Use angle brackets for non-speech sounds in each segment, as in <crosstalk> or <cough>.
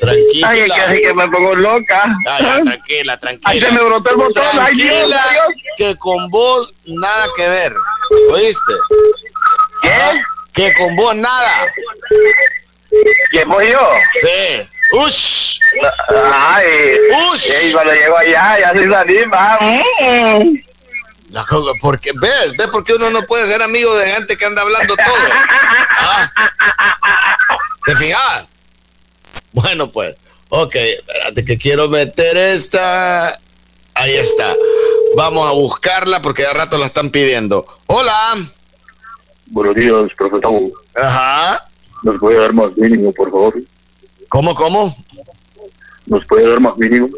tranquila. Ay, es que así que me pongo loca. Ah, ya, tranquila, tranquila. Ay, se me brotó el botón. Ay, Dios, Tranquila, Dios. que con vos nada que ver. ¿Oíste? ¿Qué? Que con vos nada. ¿Quién voy yo? Sí. Ush. Ay. Ush. Y cuando llego allá, ya se anima. Mm. Porque, ¿ves? ¿Ves por qué uno no puede ser amigo de gente que anda hablando todo? <laughs> ¿Ah? ¿Te fijas? Bueno, pues. Ok, espérate que quiero meter esta. Ahí está. Vamos a buscarla porque de rato la están pidiendo. Hola. Buenos días, profesor. Ajá. ¿Nos puede dar más mínimo, por favor? ¿Cómo, cómo? ¿Nos puede dar más mínimo?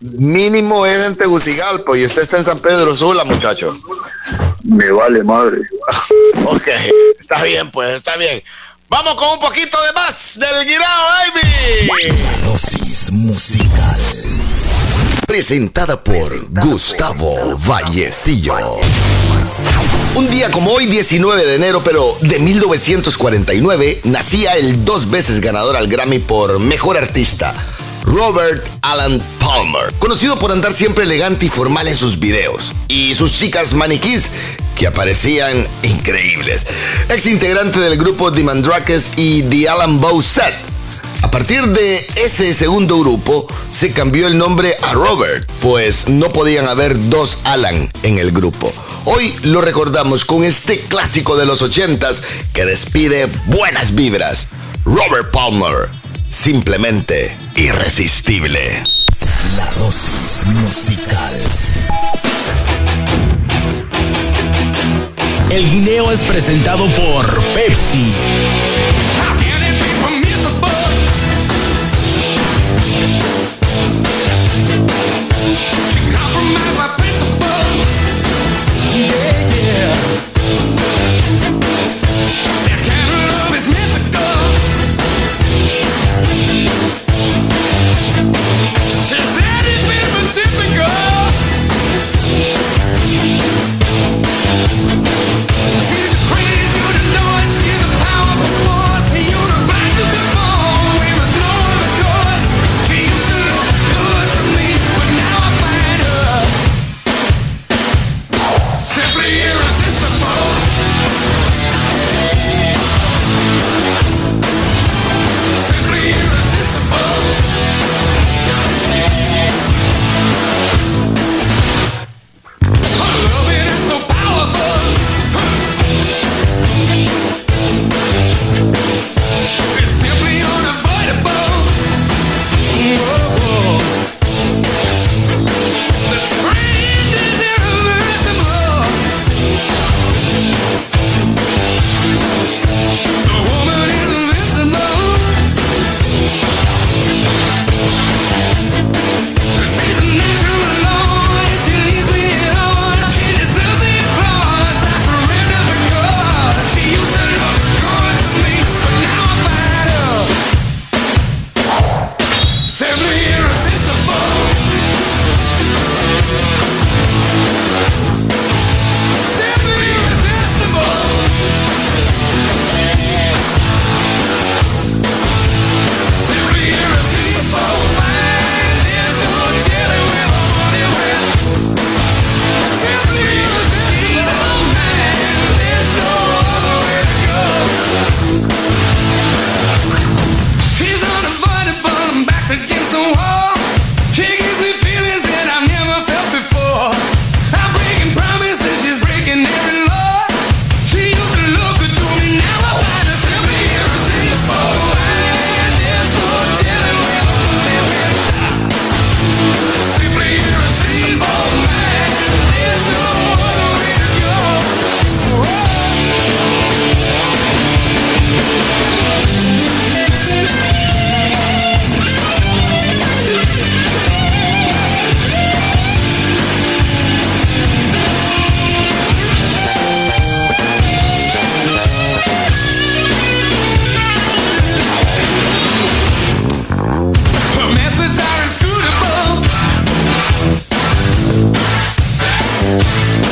Mínimo es en Tegucigalpa y usted está en San Pedro Sula, muchacho. Me vale madre. <laughs> Ok, está bien, pues, está bien. Vamos con un poquito de más del Guirao, baby. Dosis musical. Presentada por Gustavo Vallecillo. Un día como hoy, 19 de enero, pero de 1949, nacía el dos veces ganador al Grammy por Mejor Artista, Robert Alan Palmer, conocido por andar siempre elegante y formal en sus videos, y sus chicas maniquís que aparecían increíbles. Ex integrante del grupo The Mandrakes y The Alan Bow Set. A partir de ese segundo grupo se cambió el nombre a Robert, pues no podían haber dos Alan en el grupo. Hoy lo recordamos con este clásico de los ochentas que despide buenas vibras. Robert Palmer, simplemente irresistible. La dosis musical. El guineo es presentado por Pepsi.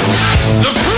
The